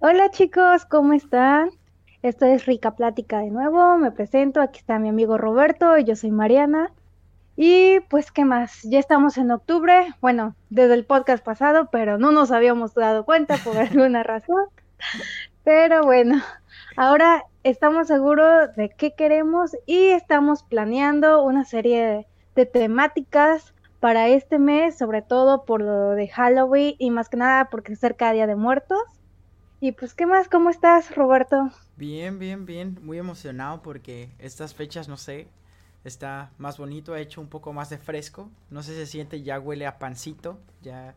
Hola chicos, ¿cómo están? Esto es Rica Plática de nuevo, me presento, aquí está mi amigo Roberto y yo soy Mariana. Y pues, ¿qué más? Ya estamos en octubre, bueno, desde el podcast pasado, pero no nos habíamos dado cuenta por alguna razón. Pero bueno, ahora estamos seguros de qué queremos y estamos planeando una serie de, temáticas para este mes, sobre todo por lo de Halloween y más que nada porque cerca de Día de Muertos. Y pues, ¿qué más? ¿Cómo estás, Roberto? Bien, bien, bien. Muy emocionado porque estas fechas, no sé, está más bonito, ha hecho un poco más de fresco, no sé si se siente, ya huele a pancito, ya,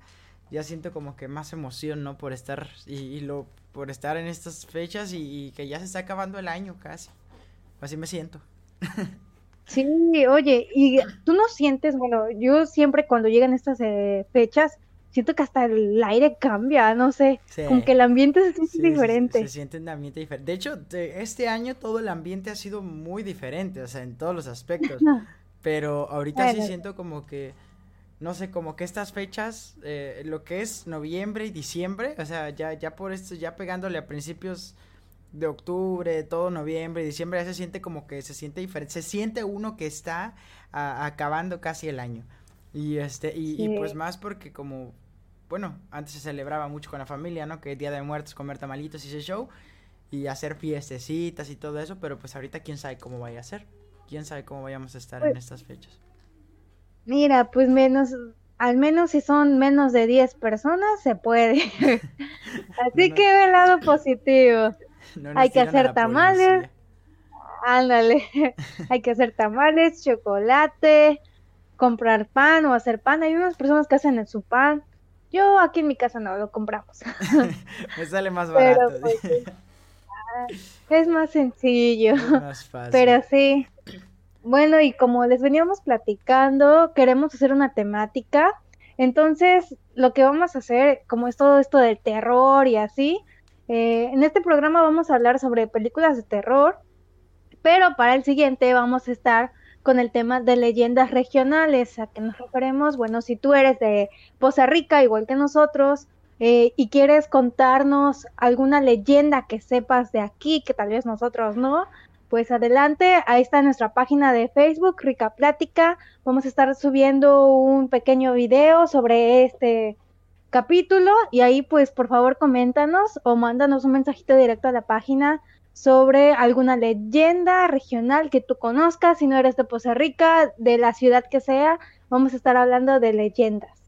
ya siento como que más emoción, ¿no? Por estar, y, lo, por estar en estas fechas y, que ya se está acabando el año casi, así me siento. Sí, oye, y tú no sientes, bueno, yo siempre cuando llegan estas eh, fechas, siento que hasta el aire cambia, no sé, como que el ambiente se siente diferente. Se, siente un ambiente diferente. De hecho, este año todo el ambiente ha sido muy diferente, o sea, en todos los aspectos. Pero ahorita sí siento como que, no sé, como que estas fechas, eh, lo que es noviembre y diciembre, o sea, ya, ya por esto, ya pegándole a principios de octubre, todo noviembre y diciembre, ya se siente como que se siente diferente, se siente uno que está acabando casi el año. Y este, y, y, pues más porque como bueno, antes se celebraba mucho con la familia, ¿no? Que Día de Muertos, comer tamalitos y ese show, y hacer fiestecitas y todo eso, pero pues ahorita quién sabe cómo vaya a ser, quién sabe cómo vayamos a estar en pues estas fechas. Mira, pues menos, al menos si son menos de 10 personas, se puede. Así que ve el lado positivo. Hay que hacer tamales. Ándale, hay que hacer tamales, chocolate, comprar pan o hacer pan. Hay unas personas que hacen en su pan. Yo aquí en mi casa no lo compramos. Me sale más barato. Pues, ah, es más sencillo. más fácil. Pero sí. Bueno, y como les veníamos platicando, queremos hacer una temática. Entonces, lo que vamos a hacer, como es todo esto del terror y así, eh, en este programa vamos a hablar sobre películas de terror, pero para el siguiente vamos a estar con el tema de leyendas regionales. ¿A qué nos referimos? Bueno, si tú eres de Poza Rica, igual que nosotros, eh, y quieres contarnos alguna leyenda que sepas de aquí, que tal vez nosotros no, pues adelante, ahí está nuestra página de Facebook, Rica Plática. Vamos a estar subiendo un pequeño video sobre este capítulo y ahí pues por favor coméntanos o mándanos un mensajito directo a la página sobre alguna leyenda regional que tú conozcas, si no eres de Poza Rica, de la ciudad que sea, vamos a estar hablando de leyendas.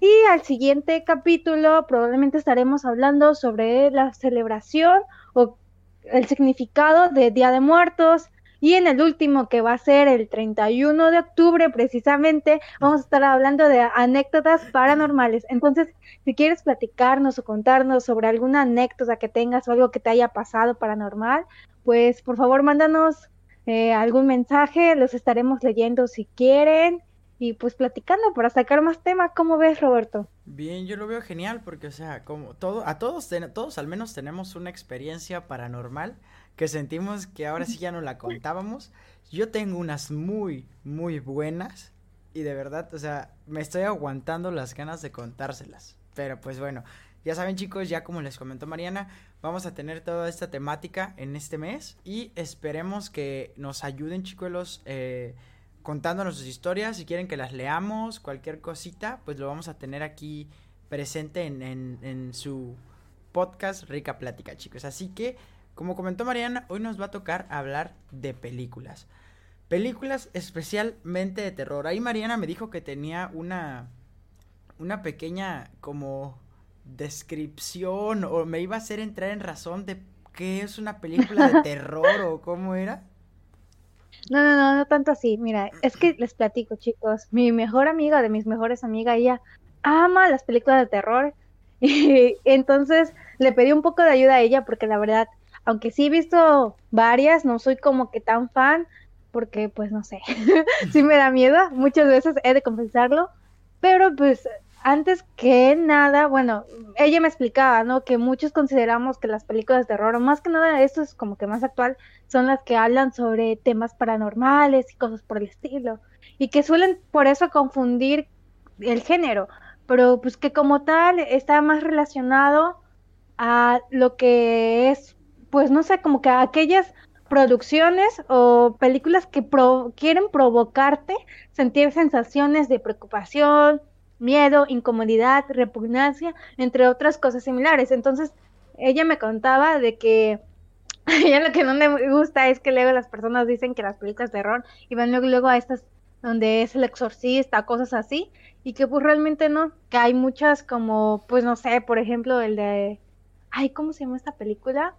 Y al siguiente capítulo probablemente estaremos hablando sobre la celebración o el significado de Día de Muertos, y en el último, que va a ser el 31 de octubre, precisamente, vamos a estar hablando de anécdotas paranormales. Entonces, si quieres platicarnos o contarnos sobre alguna anécdota que tengas o algo que te haya pasado paranormal, pues por favor mándanos eh, algún mensaje, los estaremos leyendo si quieren y pues platicando para sacar más temas. ¿Cómo ves, Roberto? Bien, yo lo veo genial porque, o sea, como todo, a todos, todos al menos tenemos una experiencia paranormal que sentimos que ahora sí ya no la contábamos. Yo tengo unas muy, muy buenas y de verdad, o sea, me estoy aguantando las ganas de contárselas. Pero pues bueno, ya saben chicos, ya como les comentó Mariana, vamos a tener toda esta temática en este mes y esperemos que nos ayuden chicos eh, contándonos sus historias. Si quieren que las leamos, cualquier cosita, pues lo vamos a tener aquí presente en, en, en su podcast Rica Plática chicos. Así que como comentó Mariana, hoy nos va a tocar hablar de películas. Películas especialmente de terror. Ahí Mariana me dijo que tenía una una pequeña como descripción o me iba a hacer entrar en razón de qué es una película de terror o cómo era. No, no, no, no tanto así. Mira, es que les platico, chicos. Mi mejor amiga de mis mejores amigas, ella ama las películas de terror. Y entonces le pedí un poco de ayuda a ella porque la verdad aunque sí he visto varias, no soy como que tan fan, porque pues no sé, sí me da miedo, muchas veces he de confesarlo, pero pues antes que nada, bueno, ella me explicaba, ¿no? Que muchos consideramos que las películas de terror, o más que nada, esto es como que más actual, son las que hablan sobre temas paranormales y cosas por el estilo, y que suelen por eso confundir el género, pero pues que como tal está más relacionado a lo que es, pues no sé, como que aquellas producciones o películas que quieren provocarte sentir sensaciones de preocupación, miedo, incomodidad, repugnancia, entre otras cosas similares. Entonces, ella me contaba de que ella lo que no le gusta es que luego las personas dicen que las películas de terror y van luego, luego a estas donde es el exorcista, cosas así, y que pues realmente no, que hay muchas como, pues no sé, por ejemplo, el de, ay, ¿cómo se llama esta película?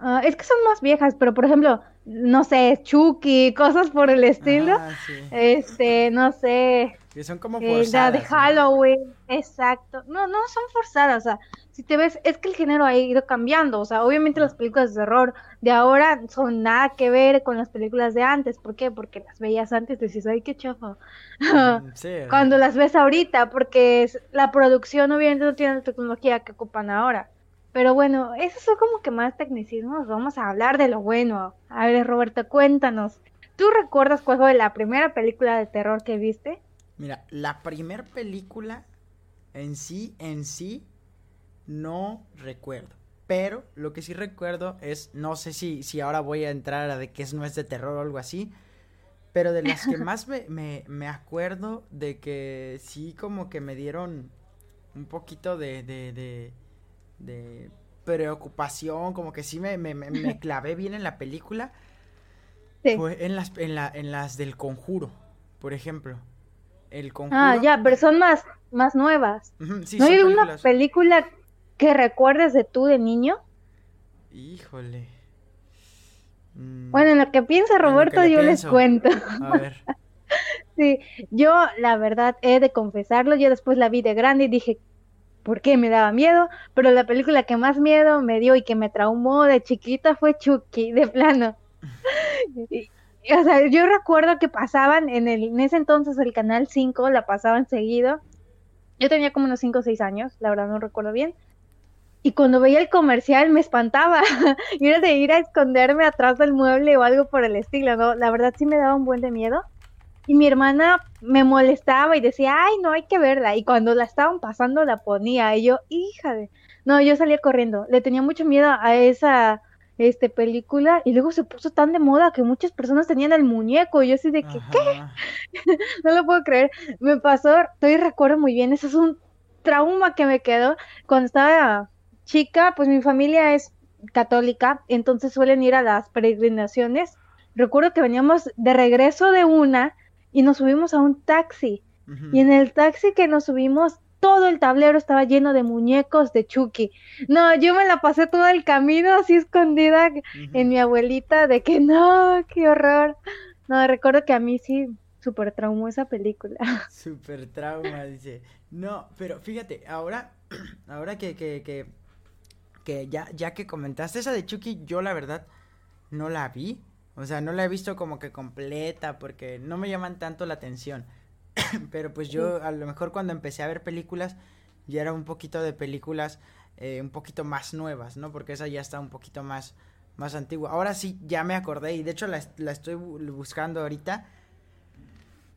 Ah, es que son más viejas, pero por ejemplo, no sé, Chucky, cosas por el estilo. Ah, este, no sé. Que son como forzadas. la de Halloween, exacto. No, no son forzadas, o sea, si te ves, es que el género ha ido cambiando, o sea, obviamente las películas de terror de ahora son nada que ver con las películas de antes, ¿por qué? Porque las veías antes decís, ay, qué chafa. Mm, Cuando las ves ahorita, porque la producción obviamente no tiene la tecnología que ocupan ahora. Pero bueno, esos son como que más tecnicismos. Vamos a hablar de lo bueno. A ver, Roberto, cuéntanos. ¿Tú recuerdas cuál fue la primera película de terror que viste? Mira, la primera película en sí, en sí, no recuerdo. Pero lo que sí recuerdo es, no sé si, si ahora voy a entrar a de que no es de terror o algo así, pero de las que más me, me, me acuerdo de que sí como que me dieron un poquito de, de de preocupación, como que sí me, me, me clavé bien en la película. Fue en las, en, la, en las del conjuro, por ejemplo. El conjuro. Ah, ya, pero son más, más nuevas. ¿No hay una película que recuerdes de tú de niño? Híjole. Mm. Bueno, en lo que piensa Roberto, yo les cuento. A ver. sí, yo la verdad he de confesarlo, yo después la vi de grande y dije, por qué me daba miedo, pero la película que más miedo me dio y que me traumó de chiquita fue Chucky, de plano. o sea, yo recuerdo que pasaban en el en ese entonces el canal 5 la pasaban seguido. Yo tenía como unos 5 o 6 años, la verdad no recuerdo bien. Y cuando veía el comercial me espantaba. y era de ir a esconderme atrás del mueble o algo por el estilo, ¿no? La verdad sí me daba un buen de miedo. Y mi hermana me molestaba y decía, ay, no, hay que verla. Y cuando la estaban pasando la ponía. Y yo, hija de... No, yo salía corriendo. Le tenía mucho miedo a esa este, película y luego se puso tan de moda que muchas personas tenían el muñeco. Y yo así de que, ¿qué? no lo puedo creer. Me pasó, estoy recuerdo muy bien, eso es un trauma que me quedó. Cuando estaba chica, pues mi familia es católica, entonces suelen ir a las peregrinaciones. Recuerdo que veníamos de regreso de una y nos subimos a un taxi. Y en el taxi que nos subimos, todo el tablero estaba lleno de muñecos de Chucky. No, yo me la pasé todo el camino así escondida en mi abuelita de que no, qué horror. No, recuerdo que a mí sí súper traumó esa película. Súper trauma, dice. No, pero fíjate, ahora, ahora que, que, que, que ya, ya que comentaste esa de Chucky, yo la verdad no la vi. O sea, no la he visto como que completa porque no me llaman tanto la atención. Pero pues yo a lo mejor cuando empecé a ver películas ya era un poquito de películas eh, un poquito más nuevas, ¿no? Porque esa ya está un poquito más, más antigua. Ahora sí, ya me acordé y de hecho la, la estoy buscando ahorita.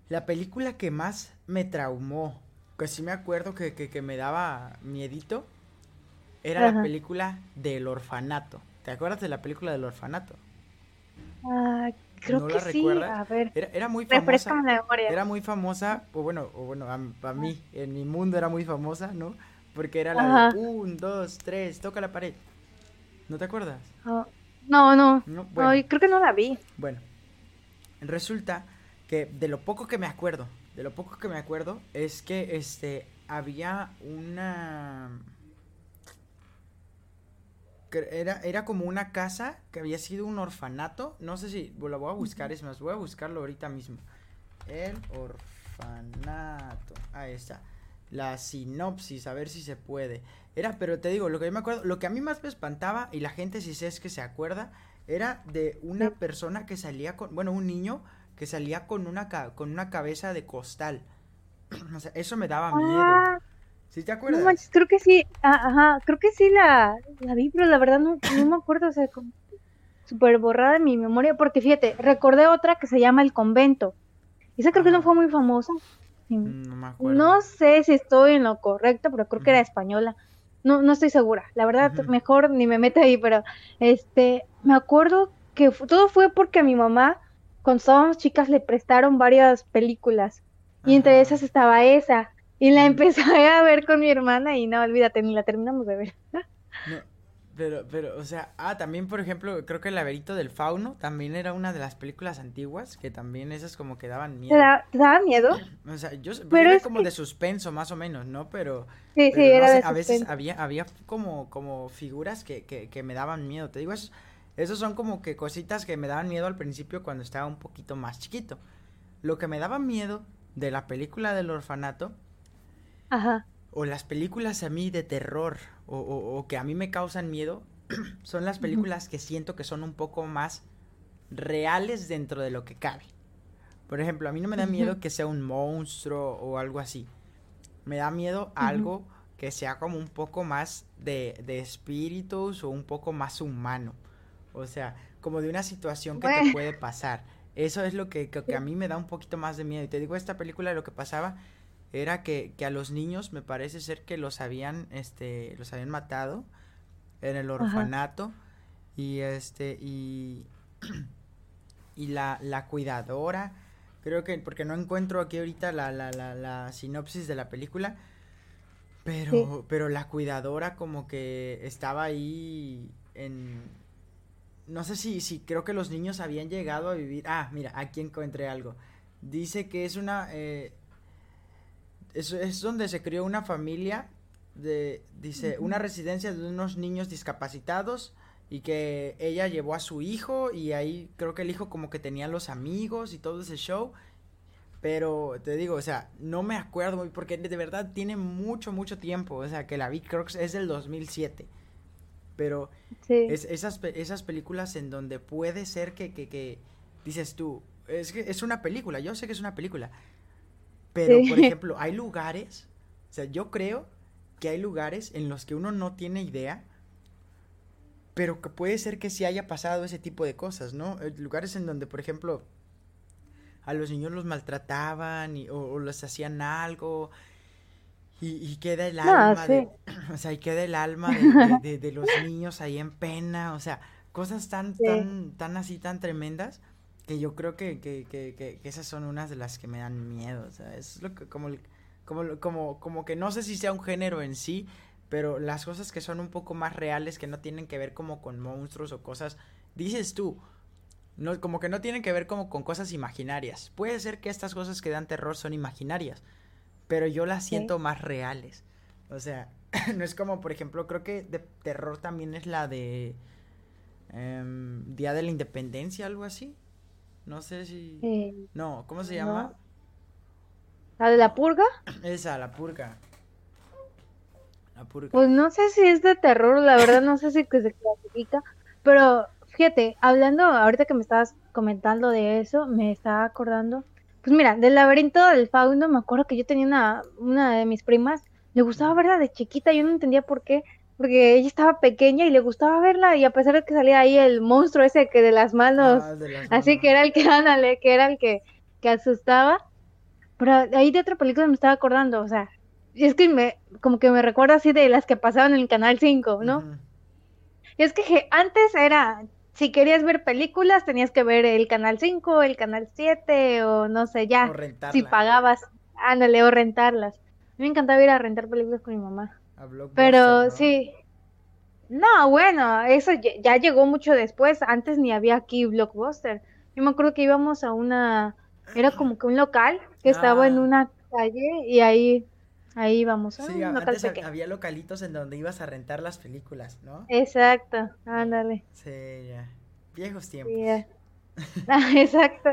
La película que más me traumó, que sí me acuerdo que, que, me daba miedito, era la película del orfanato. ¿Te acuerdas de la película del orfanato? Ah, creo que sí. A ver. Era, muy famosa. Era muy famosa, o bueno, o bueno, a, mí, en mi mundo era muy famosa, ¿no? Porque era la de un, dos, tres, toca la pared. ¿No te acuerdas? Ah, no, no. no creo que no la vi. Bueno, resulta que de lo poco que me acuerdo, de lo poco que me acuerdo, es que este había una era, era como una casa que había sido un orfanato. No sé si lo voy a buscar, es más, voy a buscarlo ahorita mismo. El orfanato. Ahí está. La sinopsis, a ver si se puede. Era, pero te digo, lo que yo me acuerdo, lo que a mí más me espantaba, y la gente si sé es que se acuerda, era de una persona que salía con, bueno, un niño que salía con una, con una cabeza de costal. o sea, eso me daba miedo. ¿Sí te acuerdas? No manches, creo que sí, ah, ajá, creo que sí la, la vi, pero la verdad no, no me acuerdo, o sea, como súper borrada en mi memoria, porque fíjate, recordé otra que se llama El Convento. Esa creo que no fue muy famosa. Mm, no me acuerdo. No sé si estoy en lo correcto, pero creo que era española. no, no estoy segura, la verdad, mejor ni me mete ahí, pero este, me acuerdo que todo fue porque a mi mamá, cuando estábamos chicas, le prestaron varias películas, y entre esas estaba esa, y la empecé a ver con mi hermana, y no, olvídate, ni la terminamos de ver. Pero, pero, o sea, ah, también, por ejemplo, creo que El laberinto del fauno también era una de las películas antiguas que también esas como que daban miedo. ¿Te, daba miedo? O sea, yo pero era como de suspenso más o menos, ¿no? Pero, sí, sí, era a veces había, había como, como figuras que, que, que me daban miedo. Te digo, esos, esos son como que cositas que me daban miedo al principio cuando estaba un poquito más chiquito. Lo que me daba miedo de la película del orfanato Ajá o las películas a mí de terror o, o, que a mí me causan miedo son las películas que siento que son un poco más reales dentro de lo que cabe. Por ejemplo, a mí no me da miedo que sea un monstruo o algo así. Me da miedo algo que sea como un poco más de, de, espíritus o un poco más humano. O sea, como de una situación que te puede pasar. Eso es lo que, que, a mí me da un poquito más de miedo. Y te digo, esta película lo que pasaba era que, que, a los niños me parece ser que los habían, este, los habían matado en el orfanato y este, y, y la, la cuidadora, creo que, porque no encuentro aquí ahorita la, la, la, la sinopsis de la película, pero, pero la cuidadora como que estaba ahí en, no sé si, si creo que los niños habían llegado a vivir, ah, mira, aquí encontré algo, dice que es una, eh, es, es donde se crió una familia de, dice, una residencia de unos niños discapacitados y que ella llevó a su hijo y ahí creo que el hijo como que tenía los amigos y todo ese show. Pero te digo, o sea, no me acuerdo porque de verdad tiene mucho, mucho tiempo. O sea, que la vi creo que es del 2007. Pero es, esas, esas películas en donde puede ser que, que, que dices tú, es que es una película, yo sé que es una película, pero, por ejemplo, hay lugares, o sea, yo creo que hay lugares en los que uno no tiene idea, pero que puede ser que sí haya pasado ese tipo de cosas, ¿no? Eh, lugares en donde, por ejemplo, a los niños los maltrataban y, o, les hacían algo y, queda el alma de, o sea, y queda el alma de, de, los niños ahí en pena, o sea, cosas tan, tan, tan así, tan tremendas que yo creo que, que, que, que, esas son unas de las que me dan miedo, o sea, es lo que, como, como, como, como que no sé si sea un género en sí, pero las cosas que son un poco más reales, que no tienen que ver como con monstruos o cosas, dices tú, no, como que no tienen que ver como con cosas imaginarias. Puede ser que estas cosas que dan terror son imaginarias, pero yo las siento más reales. O sea, no es como, por ejemplo, creo que de terror también es la de em, Día de la Independencia, algo así. No sé si... no, ¿cómo se llama? ¿La de la purga? Esa, la purga. La purga. Pues no sé si es de terror, la verdad no sé si que se clasifica, pero fíjate, hablando, ahorita que me estabas comentando de eso, me estaba acordando, pues mira, del laberinto del fauno, me acuerdo que yo tenía una, una de mis primas, le gustaba verla de chiquita, yo no entendía por qué, porque ella estaba pequeña y le gustaba verla y a pesar de que salía ahí el monstruo ese que de las manos, ah, así que era el que, ándale, que era el que, que asustaba, pero ahí de otra película me estaba acordando, o sea, es que me, como que me recuerda así de las que pasaban en el Canal 5, ¿no? Y es que antes era, si querías ver películas tenías que ver el Canal 5, el Canal 7 o no sé, ya, si pagabas, ándale, o rentarlas. A mí me encantaba ir a rentar películas con mi mamá. Pero sí. No, bueno, eso ya, llegó mucho después. Antes ni había aquí Blockbuster. Yo me acuerdo que íbamos a una. Era como que un local que estaba en ah. una calle y ahí. Ahí íbamos. Sí, antes había localitos en donde ibas a rentar las películas, ¿no? Exacto, ándale. Sí, ya. Viejos tiempos. Ah, exacto.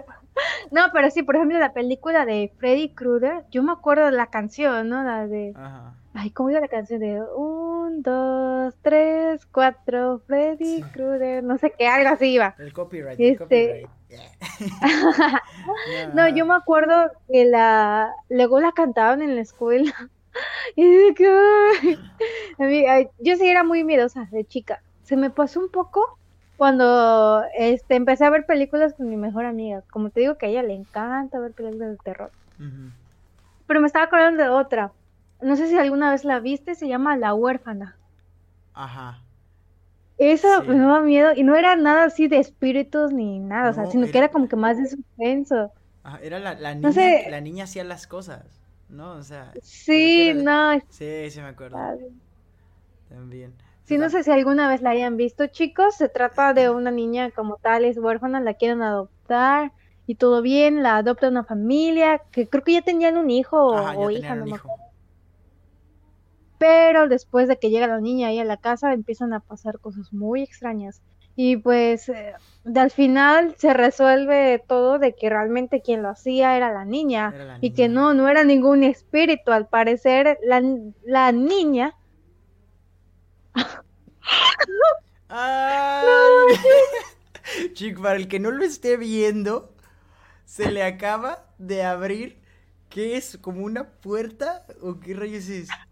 No, pero sí, por ejemplo, la película de Freddy Krueger, yo me acuerdo de la canción, ¿no? La de. Ajá. Ay, ¿cómo iba la canción de un, dos, tres, cuatro, Freddy Krueger? No sé qué, algo así iba. El copyright. Este... no, yo me acuerdo que la. Luego la cantaban en la escuela. y que. yo sí era muy miedosa de chica. Se me pasó un poco cuando este, empecé a ver películas con mi mejor amiga. Como te digo que a ella le encanta ver películas de terror. Pero me estaba acordando de otra no sé si alguna vez la viste, se llama La huérfana. Ajá. Esa me daba miedo y no era nada así de espíritus ni nada, o sea, sino que era como que más de suspenso. Ajá, era la, la niña, la niña hacía las cosas, ¿no? O sea. Sí, no. Sí, sí me acuerdo. También. Sí, no sé si alguna vez la hayan visto, chicos. Se trata de una niña como tal, es huérfana, la quieren adoptar y todo bien, la adopta una familia, que creo que ya tenían un hijo o, hija, no me acuerdo. Pero después de que llega la niña ahí a la casa, empiezan a pasar cosas muy extrañas. Y pues eh, al final se resuelve todo de que realmente quien lo hacía era la niña, y que no, no era ningún espíritu. Al parecer la, la niña... Chico, para el que no lo esté viendo, se le acaba de abrir, ¿qué es? ¿Como una puerta? ¿O qué rayos es?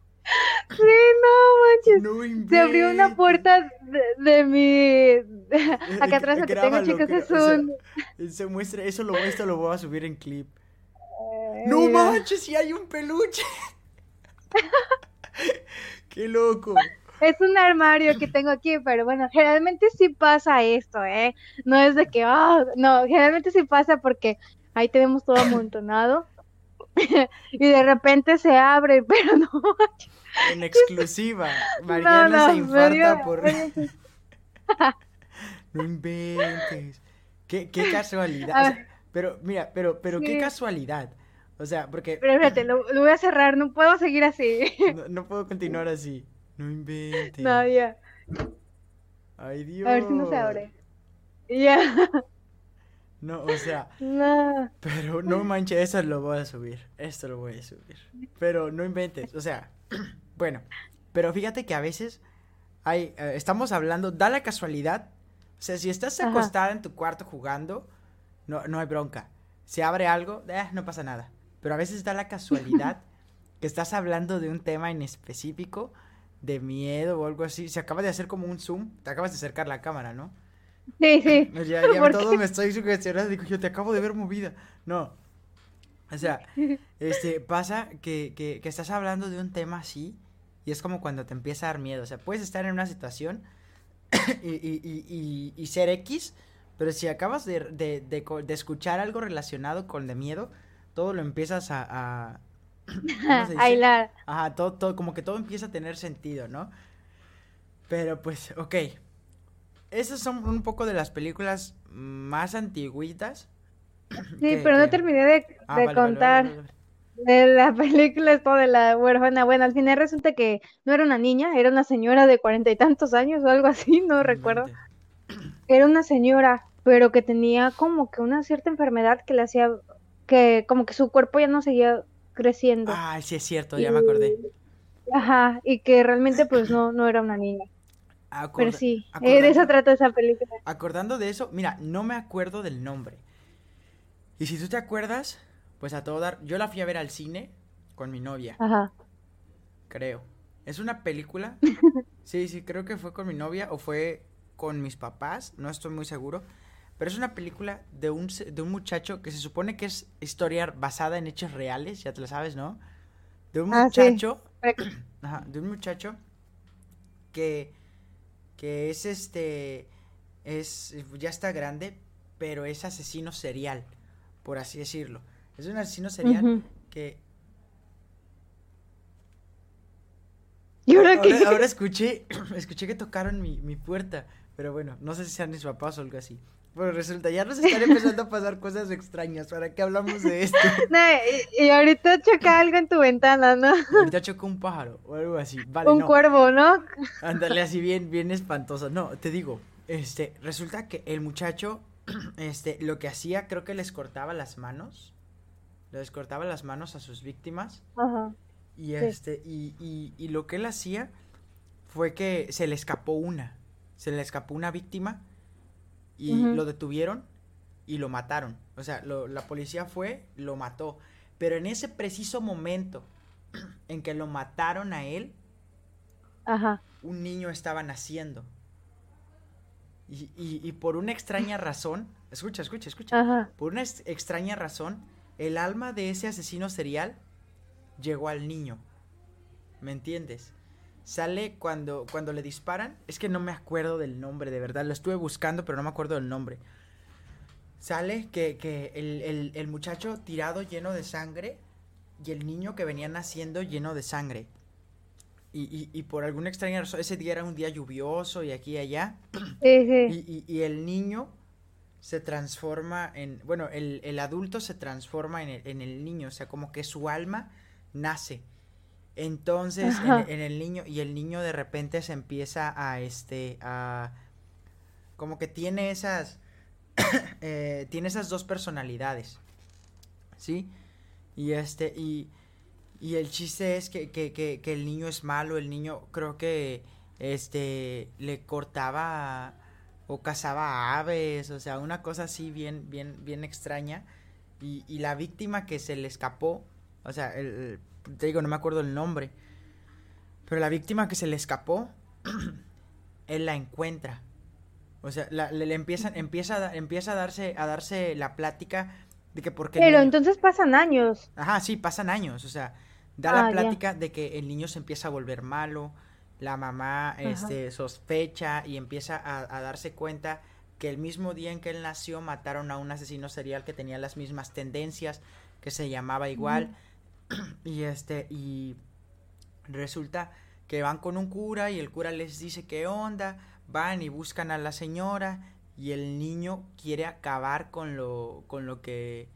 Sí, no manches. Se abrió una puerta de, mi. Acá atrás lo que tengo, chicos, es un. se muestra, eso lo muestra, lo voy a subir en clip. no manches, si hay un peluche. Qué loco. Es un armario que tengo aquí, pero bueno, generalmente sí pasa esto, ¿eh? No es de que, oh, no, generalmente sí pasa porque ahí tenemos todo amontonado y de repente se abre, pero no. En exclusiva. Mariana se infarta por. no inventes. Qué, qué casualidad. pero, mira, pero, pero qué casualidad. O sea, porque. Pero espérate, lo, voy a cerrar, no puedo seguir así. No, puedo continuar así. No inventes. No, ya. Ay, Dios. A ver si no se abre. Ya. No, o sea. No. Pero no manches, eso lo voy a subir. Esto lo voy a subir. Pero no inventes. O sea, bueno. Pero fíjate que a veces hay. Eh, estamos hablando, da la casualidad. O sea, si estás acostada en tu cuarto jugando, no, no hay bronca. Se abre algo, eh, no pasa nada. Pero a veces da la casualidad que estás hablando de un tema en específico, de miedo o algo así. Se acaba de hacer como un zoom, te acabas de acercar la cámara, ¿no? Sí, sí. Ya, todo me estoy sugestionando. Digo, yo te acabo de ver movida. No. O sea, este, pasa que, que, que, estás hablando de un tema así y es como cuando te empieza a dar miedo. O sea, puedes estar en una situación y, y, y, y ser X, pero si acabas de, de, de, escuchar algo relacionado con de miedo, todo lo empiezas a... a a Ajá, todo, todo, como que todo empieza a tener sentido, ¿no? Pero pues, ok, esas son un poco de las películas más antiguitas. Sí, pero no terminé de, ah, contar de la película esto de la huérfana. Bueno, al final resulta que no era una niña, era una señora de cuarenta y tantos años o algo así, no recuerdo. Era una señora, pero que tenía como que una cierta enfermedad que le hacía que como que su cuerpo ya no seguía creciendo. Ah, sí es cierto, ya me acordé. Ajá, y que realmente pues no, no era una niña. Pero sí, eh, de eso trata esa película. Acordando de eso, mira, no me acuerdo del nombre. Y si tú te acuerdas, pues a todo dar, yo la fui a ver al cine con mi novia. Ajá. Creo. Es una película. sí, sí, creo que fue con mi novia o fue con mis papás, no estoy muy seguro. Pero es una película de un, de un muchacho que se supone que es historia basada en hechos reales, ya te lo sabes, ¿no? De un ah, muchacho. Ajá, de un muchacho que que es este, es, ya está grande, pero es asesino serial, por así decirlo. Es un asesino serial que... ¿Y ahora, qué? ahora, escuché, escuché que tocaron mi, mi puerta, pero bueno, no sé si sean mis papás o algo así. Bueno, resulta, ya nos están empezando a pasar cosas extrañas. ¿Para qué hablamos de esto? No, y, ahorita choca algo en tu ventana, ¿no? Ahorita choca un pájaro o algo así. Vale, un cuervo, ¿no? Ándale así bien, bien espantoso. No, te digo, este, resulta que el muchacho, este, lo que hacía, creo que les cortaba las manos. Les cortaba las manos a sus víctimas. Ajá. Y este, y, y, y lo que él hacía fue que se le escapó una. Se le escapó una víctima y lo detuvieron y lo mataron. O sea, la policía fue, lo mató. Pero en ese preciso momento en que lo mataron a él, un niño estaba naciendo. Y, y, por una extraña razón, escucha, escucha, escucha. Por una extraña razón, el alma de ese asesino serial llegó al niño. ¿me entiendes? Sale cuando, cuando le disparan, es que no me acuerdo del nombre, de verdad, lo estuve buscando, pero no me acuerdo del nombre. Sale que, que el, el, el muchacho tirado lleno de sangre y el niño que venía naciendo lleno de sangre. Y, y, y, por alguna extraña razón, ese día era un día lluvioso y aquí y allá. Y, y, el niño se transforma en, bueno, el, el adulto se transforma en el, en el, niño, o sea, como que su alma nace. Entonces, en, en, el niño, y el niño de repente se empieza a, este, a, como que tiene esas, eh, tiene esas dos personalidades, ¿sí? Y este, y, y el chiste es que, que, que, que, el niño es malo, el niño creo que, este, le cortaba o cazaba aves, o sea, una cosa así bien, bien, bien extraña. Y, y la víctima que se le escapó, o sea, el, el, te digo, no me acuerdo el nombre, pero la víctima que se le escapó, él la encuentra. O sea, la, le, le, empiezan, empieza, empieza a darse, a darse la plática de que porque Pero niño... entonces pasan años. Ajá, sí, pasan años, o sea, da ah, la plática ya. de que el niño se empieza a volver malo, la mamá este, sospecha y empieza a, a, darse cuenta que el mismo día en que él nació mataron a un asesino serial que tenía las mismas tendencias, que se llamaba igual, mm. y este, y resulta que van con un cura y el cura les dice qué onda, van y buscan a la señora y el niño quiere acabar con lo con lo que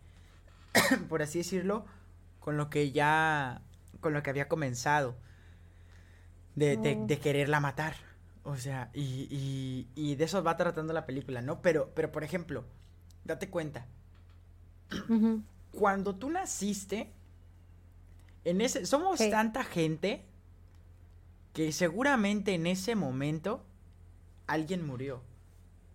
por así decirlo con lo que ya con lo que había comenzado de, de, de quererla matar. O sea y, y, y, de eso va tratando la película no pero pero por ejemplo date cuenta. Uh -huh. cuando tú naciste en ese somos sí. tanta gente que seguramente en ese momento alguien murió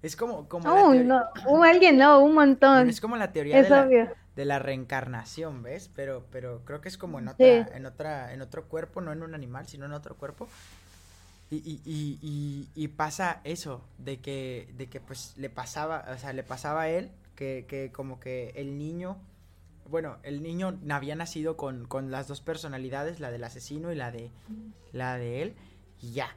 es como, como oh, no, uh, alguien no, un montón. Es como la teoría de, la, de, la, reencarnación, ¿ves? Pero, pero creo que es como en otra, sí. en otra, en otro cuerpo, no en un animal, sino en otro cuerpo. Y, y, y, y, y pasa eso, de que, de que pues le pasaba, o sea, le pasaba a él, que, que como que el niño, bueno, el niño había nacido con, con las dos personalidades, la del asesino y la de, la de él, y ya,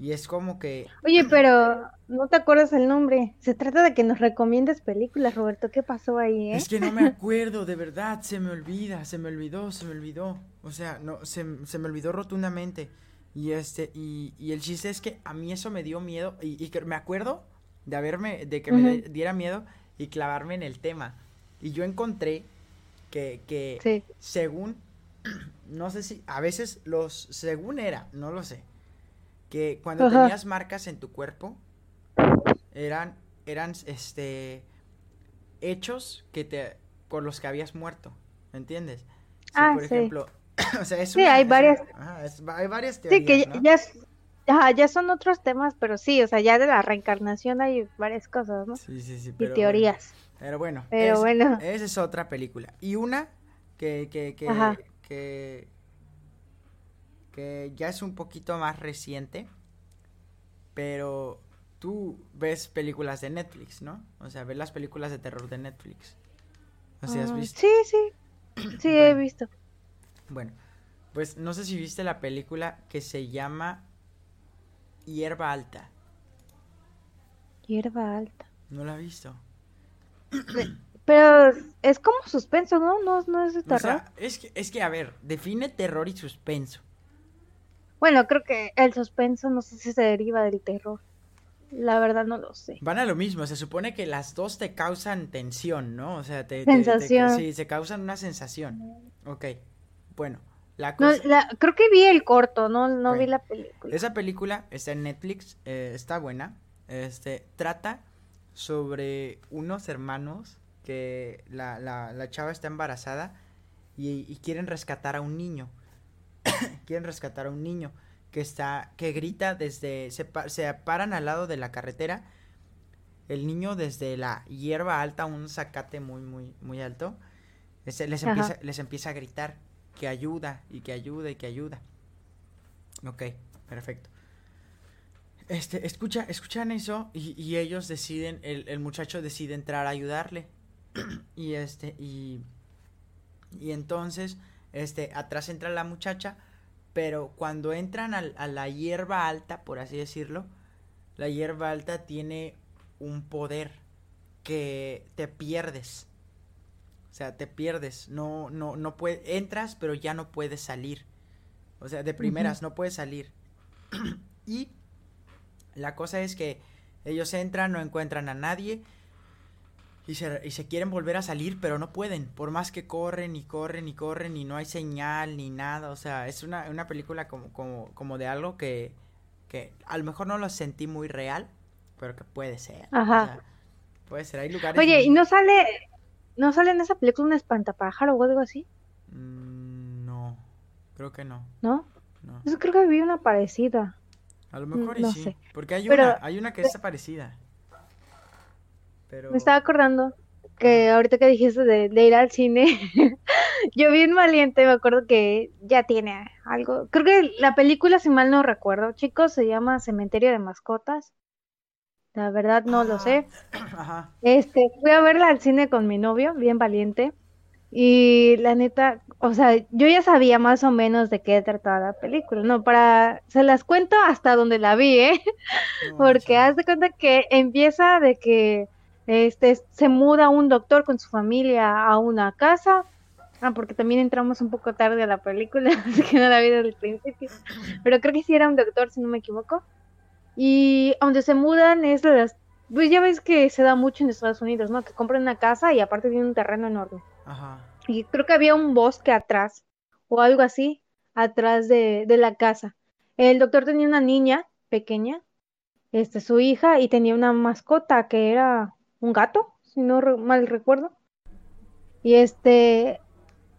y es como que... Oye, pero no te acuerdas el nombre. Se trata de que nos recomiendes películas, Roberto. ¿Qué pasó ahí, eh? Es que no me acuerdo, de verdad. Se me olvida, se me olvidó, se me olvidó. O sea, no, se, se me olvidó rotundamente. Y este, y, y, el chiste es que a mí eso me dio miedo. Y, y que me acuerdo de haberme, de que uh -huh. me diera miedo y clavarme en el tema. Y yo encontré que, que sí. según, no sé si, a veces los, según era, no lo sé que cuando Ajá. tenías marcas en tu cuerpo eran eran este hechos que te por los que habías muerto, ¿me entiendes? Si, ah, por sí. ejemplo, o sea, es sí, una, hay varias ajá, es, hay varias teorías, Sí, que ¿no? ya, ajá, ya son otros temas, pero sí, o sea, ya de la reencarnación hay varias cosas, ¿no? Sí, sí, sí, y teorías. Bueno, pero bueno, pero es, bueno. esa es otra película. Y una que que que, que que ya es un poquito más reciente, pero tú ves películas de Netflix, ¿no? O sea, ves las películas de terror de Netflix. O sea, ¿has visto? Sí, sí. Sí, bueno, he visto. Bueno, pues no sé si viste la película que se llama Hierba Alta. Hierba Alta. ¿No la has visto? Pero es como suspenso, ¿no? No, no es de terror. O sea, es que, es que, a ver, define terror y suspenso. Bueno, creo que el suspenso no sé si se deriva del terror. La verdad no lo sé. Van a lo mismo, se supone que las dos te causan tensión, ¿no? O sea, te... Sensación. Te, te, sí, se causan una sensación. Ok, bueno. La cosa... no, la, creo que vi el corto, no, no bueno, vi la película. Esa película está en Netflix, eh, está buena. Este, trata sobre unos hermanos que la, la, la chava está embarazada y, y quieren rescatar a un niño. Quieren rescatar a un niño que está que grita desde se, se, paran al lado de la carretera. El niño desde la hierba alta un zacate muy muy muy alto les, les empieza les empieza a gritar que ayuda y que ayuda y que ayuda. Ok perfecto este escucha escuchan eso y, y ellos deciden el, el, muchacho decide entrar a ayudarle y este y y entonces este, atrás entra la muchacha, pero cuando entran a la hierba alta, por así decirlo, la hierba alta tiene un poder que te pierdes. O sea, te pierdes, no, no, no puedes, entras, pero ya no puedes salir. O sea, de primeras, no puedes salir. y la cosa es que ellos entran, no encuentran a nadie y se, y se quieren volver a salir, pero no pueden. Por más que corren y corren y corren y no hay señal ni nada. O sea, es una, una película como, como, como de algo que, que a lo mejor no lo sentí muy real, pero que puede ser. Ajá. puede ser, hay lugares. Oye, ¿y no sale, no sale en esa película un espantapájaro o algo así? Mm, no, creo que no. ¿No? No. Yo creo que vi una parecida. A lo mejor y sí. Porque hay una, hay una que es parecida. Me estaba acordando que ahorita que dijiste de, ir al cine, yo bien valiente, me acuerdo que ya tiene algo. Creo que la película, si mal no recuerdo, chicos, se llama Cementerio de Mascotas. La verdad no lo sé. Ajá. Este, fui a verla al cine con mi novio, bien valiente. Y la neta, o sea, yo ya sabía más o menos de qué trataba la película, ¿no? Para, se las cuento hasta donde la vi, ¿eh? Porque haz de cuenta que empieza de que este se muda un doctor con su familia a una casa. Ah, porque también entramos un poco tarde a la película, así que no la vi desde el principio. Pero creo que sí era un doctor, si no me equivoco. Y donde se mudan es las... Pues ya ves que se da mucho en Estados Unidos, ¿no? Que compran una casa y aparte tiene un terreno enorme. Y creo que había un bosque atrás, o algo así, atrás de, de la casa. El doctor tenía una niña pequeña, este, su hija, y tenía una mascota que era un gato, si no mal recuerdo. Y este,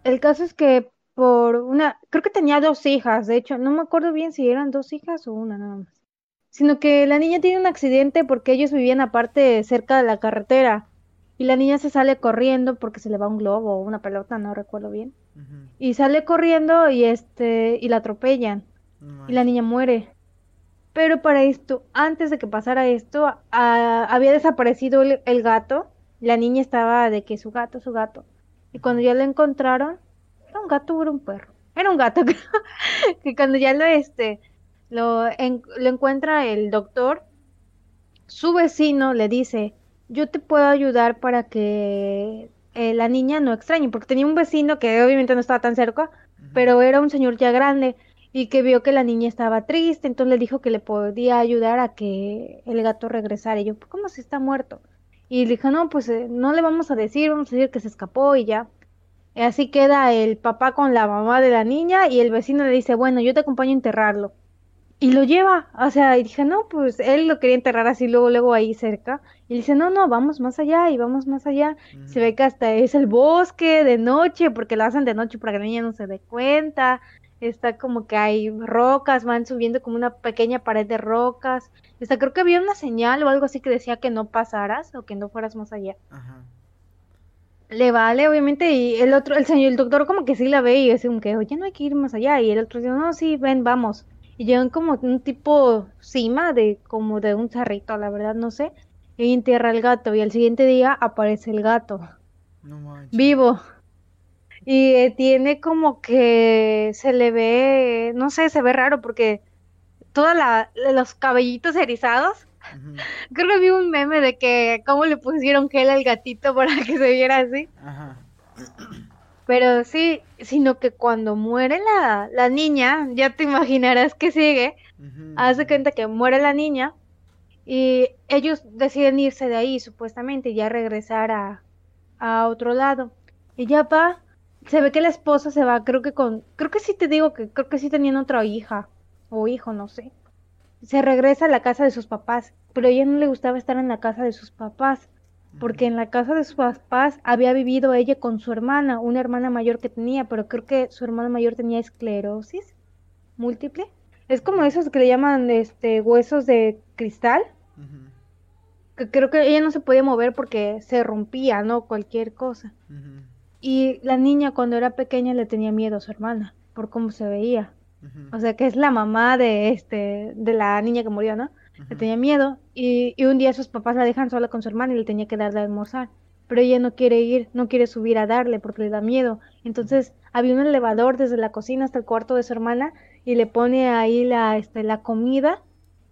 el caso es que por una, creo que tenía dos hijas, de hecho, no me acuerdo bien si eran dos hijas o una nada más. Sino que la niña tiene un accidente porque ellos vivían aparte cerca de la carretera. Y la niña se sale corriendo porque se le va un globo o una pelota, no recuerdo bien. Y sale corriendo y este, y la atropellan. y la niña muere. Pero para esto, antes de que pasara esto, había desaparecido el, gato. La niña estaba de que su gato, su gato. Y cuando ya lo encontraron, era un gato o era un perro. Era un gato, que cuando ya lo este lo, lo encuentra el doctor, su vecino le dice, yo te puedo ayudar para que eh, la niña no extrañe, porque tenía un vecino que obviamente no estaba tan cerca, pero era un señor ya grande y que vio que la niña estaba triste, entonces le dijo que le podía ayudar a que el gato regresara. Y yo, ¿cómo si está muerto? Y le dijo, no, pues eh, no le vamos a decir, vamos a decir que se escapó y ya. Y así queda el papá con la mamá de la niña y el vecino le dice, bueno, yo te acompaño a enterrarlo. Y lo lleva, o sea, y dije, no, pues él lo quería enterrar así luego, luego ahí cerca. Y dice, no, no, vamos más allá y vamos más allá. Se ve que hasta es el bosque de noche, porque lo hacen de noche para que la niña no se dé cuenta está como que hay rocas, van subiendo como una pequeña pared de rocas. Está, creo que había una señal o algo así que decía que no pasaras o que no fueras más allá. Ajá. Le vale, obviamente, y el otro, el señor, el doctor como que sí la ve y dice como que, oye, no hay que ir más allá. Y el otro dice, no, sí, ven, vamos. Y llegan como un tipo cima de, como de un cerrito, la verdad, no sé. Y entierra el gato. Y el siguiente día aparece el gato. No Vivo. Y eh, tiene como que se le ve, no sé, se ve raro porque todos los cabellitos erizados. Creo que vi un meme de que cómo le pusieron gel al gatito para que se viera así. Pero sí, sino que cuando muere la, la niña, ya te imaginarás que sigue. Hace cuenta que muere la niña y ellos deciden irse de ahí supuestamente y ya regresar a, a otro lado. Y ya va se ve que la esposa se va, creo que con, creo que sí te digo que creo que sí tenían otra hija o hijo, no sé. Se regresa a la casa de sus papás, pero a ella no le gustaba estar en la casa de sus papás, porque en la casa de sus papás había vivido ella con su hermana, una hermana mayor que tenía, pero creo que su hermana mayor tenía esclerosis múltiple. Es como esos que le llaman este huesos de cristal. Que creo que ella no se podía mover porque se rompía, ¿no? Cualquier cosa. Y la niña cuando era pequeña le tenía miedo a su hermana por cómo se veía. O sea, que es la mamá de este de la niña que murió, ¿no? Le tenía miedo y, y, un día sus papás la dejan sola con su hermana y le tenía que darle a almorzar. Pero ella no quiere ir, no quiere subir a darle porque le da miedo. Entonces había un elevador desde la cocina hasta el cuarto de su hermana y le pone ahí la, este, la comida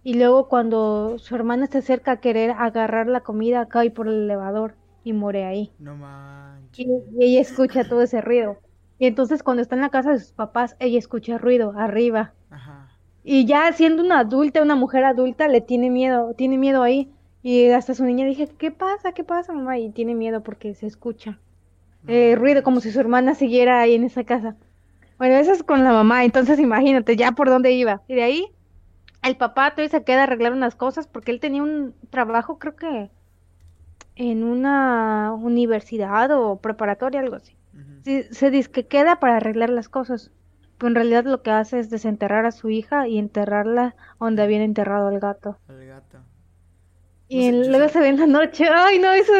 y luego cuando su hermana se acerca a querer agarrar la comida cae por el elevador y muere ahí. No manches. Y, y ella escucha todo ese ruido. Y entonces cuando está en la casa de sus papás, ella escucha ruido arriba. Y ya siendo una adulta, una mujer adulta, le tiene miedo, tiene miedo ahí. Y hasta su niña dije, ¿qué pasa? ¿Qué pasa, mamá? Y tiene miedo porque se escucha eh, ruido, como si su hermana siguiera ahí en esa casa. Bueno, eso es con la mamá, entonces imagínate ya por dónde iba. Y de ahí, el papá todavía se queda a arreglar unas cosas porque él tenía un trabajo, creo que en una universidad o preparatoria, algo así. se dice que queda para arreglar las cosas. Pero en realidad lo que hace es desenterrar a su hija y enterrarla donde habían enterrado al gato. El gato. Y luego se ve en la noche, ay no, eso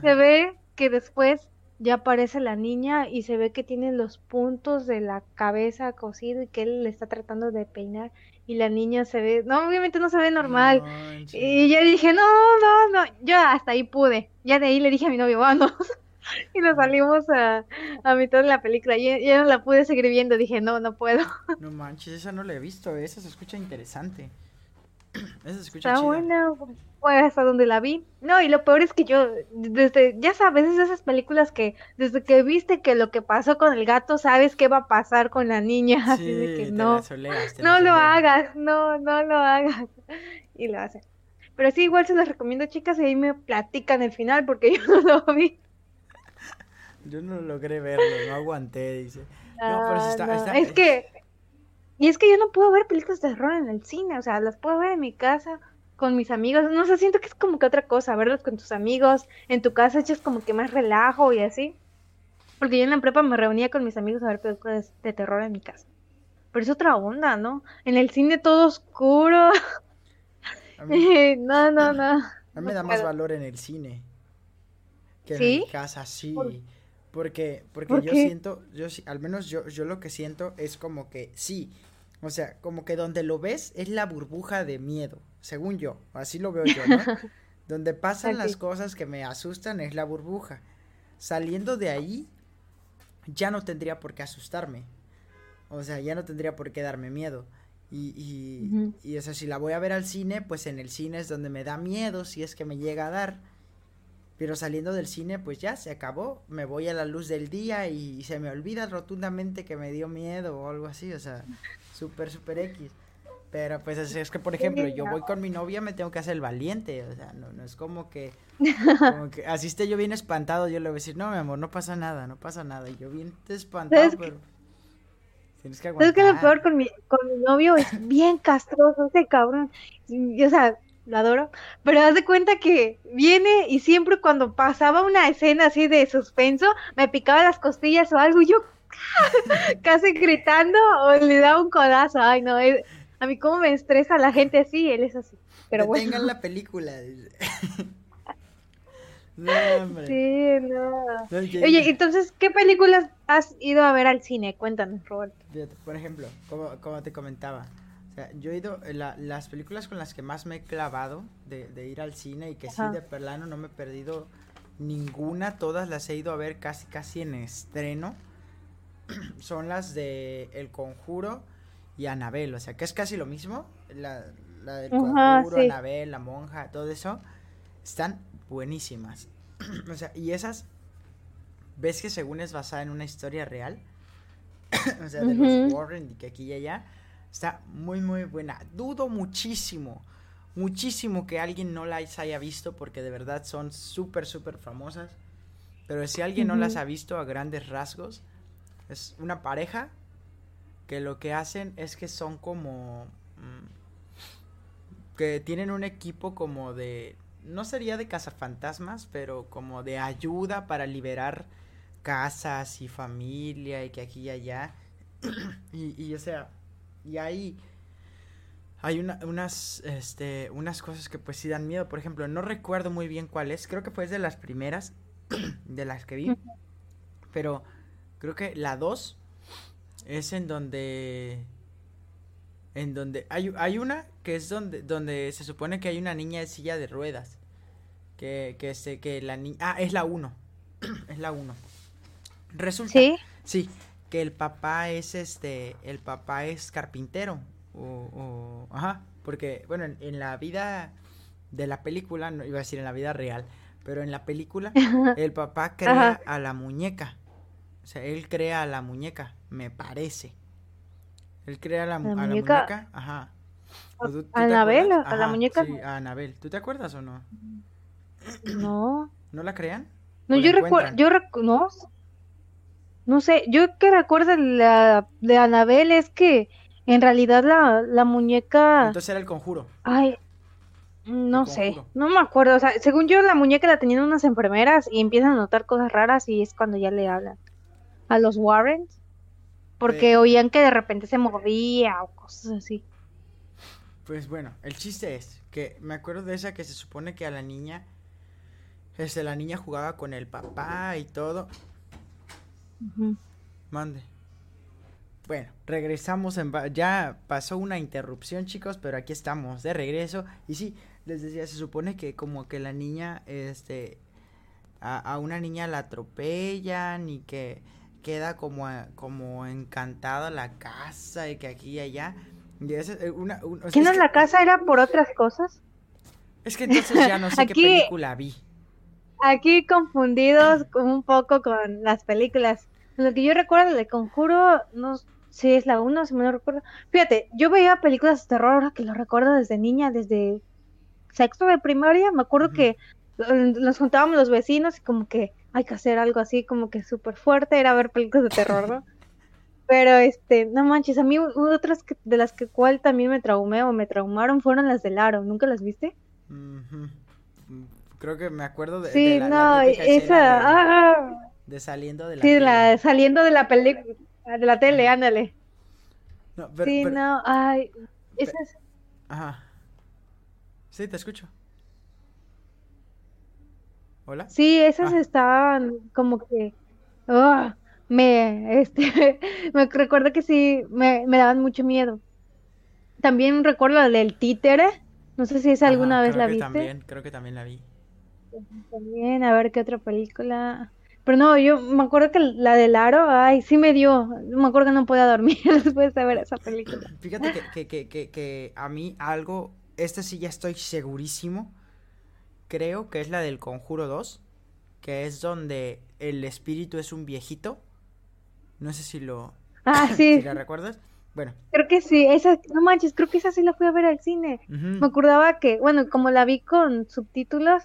se ve que después ya aparece la niña y se ve que tiene los puntos de la cabeza cosido y que él le está tratando de peinar y la niña se ve, no, obviamente no se ve normal. y yo dije, no, no, no, yo hasta ahí pude. Ya de ahí le dije a mi novio, vamos. y nos salimos a, a mitad de la película. Y yo no la pude seguir viendo, dije, no, no puedo. No manches, esa no la he visto, esa se escucha interesante. esa se escucha Está buena, pues hasta donde la vi. No, y lo peor es que yo, desde, ya sabes, es esas películas que desde que viste que lo que pasó con el gato, sabes qué va a pasar con la niña. así de que no, no lo hagas, no, no lo hagas. Y lo hace. Pero sí, igual se los recomiendo, chicas, y ahí me platican el final porque yo no lo vi. Yo no logré verlo, no aguanté, dice. No, pero está, está, Es que, y es que yo no puedo ver películas de terror en el cine, o sea, las puedo ver en mi casa con mis amigos, no sé, siento que es como que otra cosa, verlos con tus amigos, en tu casa echas como que más relajo y así. Porque yo en la prepa me reunía con mis amigos a ver películas de terror en mi casa. Pero es otra onda, ¿no? En el cine todo oscuro. no, no, no. A mí me da más valor en el cine que en mi casa, sí. Porque, porque yo siento, yo al menos yo, yo lo que siento es como que sí, o sea, como que donde lo ves es la burbuja de miedo, según yo, así lo veo yo, ¿no? donde pasan las cosas que me asustan es la burbuja. Saliendo de ahí, ya no tendría por qué asustarme. O sea, ya no tendría por qué darme miedo. Y, y, y, o sea, si la voy a ver al cine, pues en el cine es donde me da miedo, si es que me llega a dar. Pero saliendo del cine, pues ya se acabó. Me voy a la luz del día y se me olvida rotundamente que me dio miedo o algo así. O sea, súper, súper X. Pero pues es, que, por ejemplo, yo voy con mi novia, me tengo que hacer el valiente. O sea, no, no es como que, como que así esté yo bien espantado. Yo le voy a decir, no, mi amor, no pasa nada, no pasa nada. Y yo bien espantado, pero. Tienes que aguantar. ¿Sabes que lo peor con mi, con mi novio? Es bien castroso ese cabrón. o sea, lo adoro, pero haz de cuenta que viene y siempre cuando pasaba una escena así de suspenso, me picaba las costillas o algo y yo casi gritando o le daba un codazo. Ay, no, a mí como me estresa la gente así, él es así. Pero bueno. Tengan la película. no, hombre. Sí, no. Oye, entonces, ¿qué películas has ido a ver al cine? Cuéntanos, Roberto. Por ejemplo, como, como te comentaba, yo he ido, eh, las películas con las que más me he clavado de, ir al cine y que sí, de Perlano no me he perdido ninguna, todas las he ido a ver casi casi en estreno, son las de El Conjuro y Anabel, o sea, que es casi lo mismo, la, la del Conjuro, Anabel, La Monja, todo eso, están buenísimas, o sea, y esas, ves que según es basada en una historia real, o sea, de los Warren y que aquí y allá, Está muy, muy buena. Dudo muchísimo, muchísimo que alguien no las haya visto porque de verdad son súper, súper famosas. Pero si alguien no las ha visto a grandes rasgos, es una pareja que lo que hacen es que son como... Mm, que tienen un equipo como de... No sería de cazafantasmas, pero como de ayuda para liberar casas y familia y que aquí y allá. y, y o sea, y ahí hay unas, este, unas cosas que pues sí dan miedo. Por ejemplo, no recuerdo muy bien cuál es. Creo que fue de las primeras de las que vi. Pero creo que la 2 es en donde... En donde hay, hay una que es donde, donde se supone que hay una niña de silla de ruedas. Que, que, este, que la niña... Ah, es la 1. es la 1. Resulta... Sí. Sí. Que el papá es este, el papá es carpintero o, o ajá, porque bueno, en, la vida de la película, no iba a decir en la vida real, pero en la película el papá crea a la muñeca. O sea, él crea a la muñeca, me parece. Él crea a la, muñeca? ajá. ¿A Anabel? ¿A la muñeca? Sí, a Anabel. ¿Tú te acuerdas o no? No. ¿No la crean? No, yo recuerdo, yo no, no sé, yo que recuerdo la, de Anabel es que en realidad la, la muñeca... Entonces era el conjuro. Ay, no sé, no me acuerdo, o sea, según yo la muñeca la tenían unas enfermeras y empiezan a notar cosas raras y es cuando ya le hablan a los Warrens, porque oían que de repente se movía o cosas así. Pues bueno, el chiste es que me acuerdo de esa que se supone que a la niña, este, la niña jugaba con el papá y todo. Mande. Bueno, regresamos en... Ya pasó una interrupción, chicos, pero aquí estamos de regreso. Y sí, les decía, se supone que como que la niña, este... A, una niña la atropellan y que queda como, como encantada la casa y que aquí y allá. Y es eh, una, ¿Qué no la casa era por otras cosas? Es que entonces ya no sé qué película vi. Aquí confundidos un poco con las películas. Lo que yo recuerdo de Conjuro, no sé es la 1, si me lo recuerdo. Fíjate, yo veía películas de terror ahora que lo recuerdo desde niña, desde sexto de primaria. Me acuerdo que eh, nos juntábamos los vecinos y como que hay que hacer algo así, como que súper fuerte, era ver películas de terror, ¿no? Pero este, no manches, a mí otras de las que cual también me traumé o me traumaron fueron las del aro, ¿nunca las viste? Creo que me acuerdo de, sí, no, esa, ah, de saliendo de la Sí, la, saliendo de la película, de la tele, ándale. No, pero, sí, no, ay, esas... Ajá. Sí, te escucho. ¿Hola? Sí, esas ah. estaban como que... Oh, me, este, me recuerdo que sí, me, me daban mucho miedo. También recuerdo la del títere. No sé si esa alguna vez la viste. También, creo que también la vi. También, a ver qué otra película. Pero no, yo me acuerdo que la del aro, ay, sí me dio. Me acuerdo que no podía dormir después de ver esa película. Fíjate que, que, que, que, a mí algo, esta sí ya estoy segurísimo. Creo que es la del Conjuro 2, que es donde el espíritu es un viejito. No sé si lo. Ah, sí. la recuerdas. Bueno. Creo que sí, esa, no manches, creo que esa sí la fui a ver al cine. Me acordaba que, bueno, como la vi con subtítulos,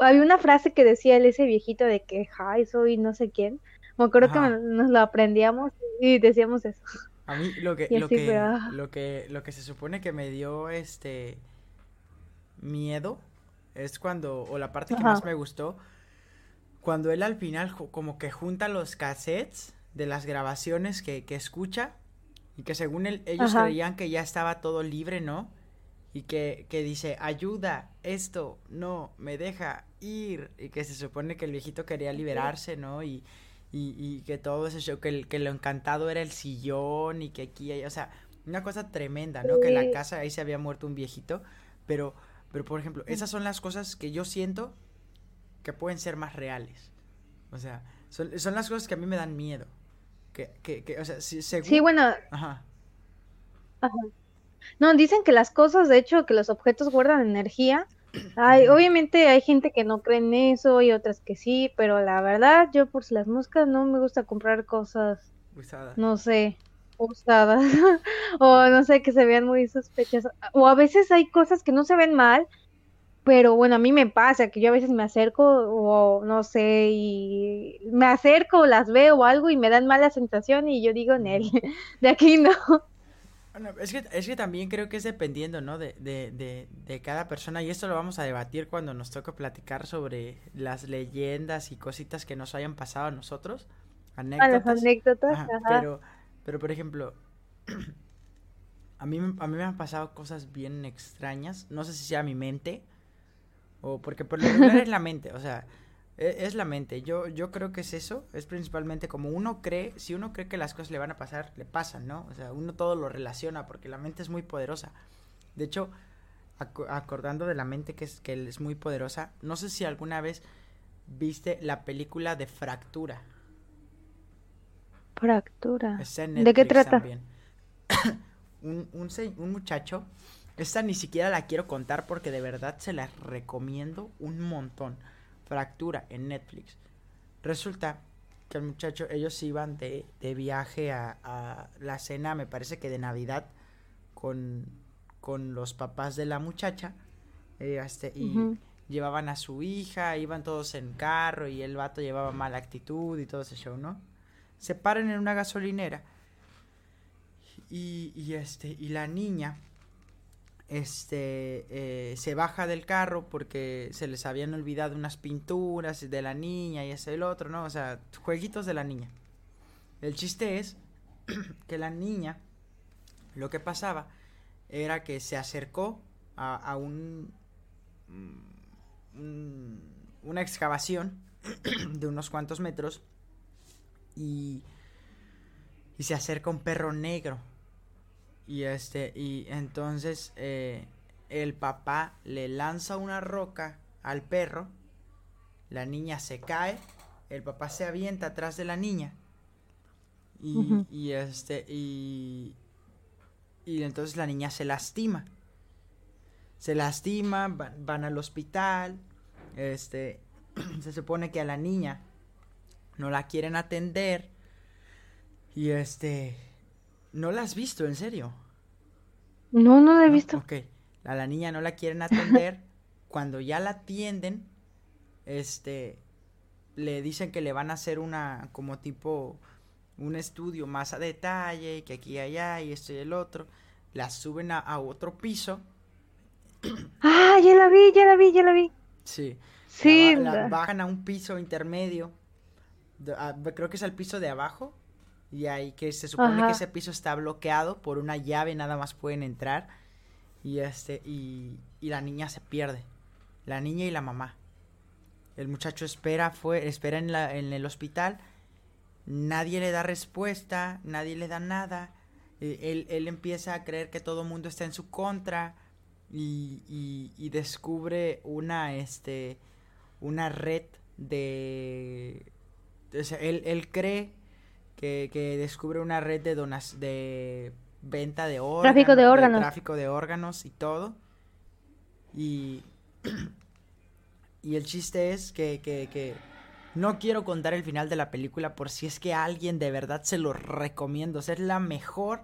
había una frase que decía él, ese viejito de que, ay, soy no sé quién. Me acuerdo que nos lo aprendíamos y decíamos eso. A mí lo que, lo, que, lo que, lo que se supone que me dio este miedo es cuando, o la parte que más me gustó, cuando él al final como que junta los cassettes de las grabaciones que, que escucha y que según él, ellos creían que ya estaba todo libre, ¿no? Y que, que dice, ayuda, esto, no, me deja ir, y que se supone que el viejito quería liberarse, ¿no? Y, y, y que todo ese show, que, que lo encantado era el sillón y que aquí, hay, o sea, una cosa tremenda, ¿no? Que en la casa ahí se había muerto un viejito, pero, pero por ejemplo, esas son las cosas que yo siento que pueden ser más reales. O sea, son, son las cosas que a mí me dan miedo. Que, que, que o sea, si, según... Sí, bueno. Ajá. Ajá. No, dicen que las cosas, de hecho, que los objetos guardan energía. Ay, obviamente hay gente que no cree en eso y otras que sí, pero la verdad, yo por las moscas no me gusta comprar cosas, usadas. no sé, usadas, o no sé, que se vean muy sospechosas. O a veces hay cosas que no se ven mal, pero bueno, a mí me pasa que yo a veces me acerco o no sé, y me acerco, las veo o algo y me dan mala sensación y yo digo, Nel, de aquí no. Bueno, es que, es que también creo que es dependiendo, ¿no? De, de, de, de, cada persona y esto lo vamos a debatir cuando nos toque platicar sobre las leyendas y cositas que nos hayan pasado a nosotros. Anécdotas. las anécdotas, Pero, pero, por ejemplo, a mí, a mí me han pasado cosas bien extrañas. No sé si sea mi mente o porque por lo general es la mente, o sea... E, es la mente, yo, yo creo que es eso, es principalmente como uno cree, si uno cree que las cosas le van a pasar, le pasan, ¿no? O sea, uno todo lo relaciona porque la mente es muy poderosa. De hecho, acordando de la mente que es, que es muy poderosa, no sé si alguna vez viste la película de Fractura. Fractura. ¿De qué trata? un, un, un muchacho, esta ni siquiera la quiero contar porque de verdad se la recomiendo un montón. Fractura en Netflix. Resulta que el muchacho, ellos iban de, de viaje a, a, la cena, me parece que de Navidad, con, con los papás de la muchacha. Eh, este, y llevaban a su hija, iban todos en carro y el vato llevaba mala actitud y todo ese show, ¿no? Se paran en una gasolinera y, y este, y la niña este eh, se baja del carro porque se les habían olvidado unas pinturas de la niña y ese el otro, ¿no? O sea, jueguitos de la niña. El chiste es que la niña, lo que pasaba era que se acercó a, un, un, una excavación de unos cuantos metros y, y se acerca un perro negro y este, y entonces eh, el papá le lanza una roca al perro, la niña se cae, el papá se avienta atrás de la niña. Y, y este, y, y entonces la niña se lastima. Se lastima, van, van al hospital, este, se supone que a la niña no la quieren atender. Y este, ¿No la has visto, en serio? No, no la he visto. Ok, a la niña no la quieren atender. Cuando ya la atienden, este, le dicen que le van a hacer una, como tipo, un estudio más a detalle, que aquí y allá, y esto y el otro. La suben a, otro piso. Ah, ya la vi, ya la vi, ya la vi. Sí. Sí. La, bajan a un piso intermedio. creo que es el piso de abajo y ahí que se supone que ese piso está bloqueado por una llave, nada más pueden entrar y este y, y, la niña se pierde, la niña y la mamá. El muchacho espera fue espera en, la, en el hospital, nadie le da respuesta, nadie le da nada. E, él, él empieza a creer que todo el mundo está en su contra y, y, y descubre una este una red de o sea, él, él cree que, descubre una red de donas de venta de órganos. Tráfico de órganos. tráfico de órganos y todo. Y, y el chiste es que, que, que, no quiero contar el final de la película por si es que alguien de verdad se lo recomiendo. es la mejor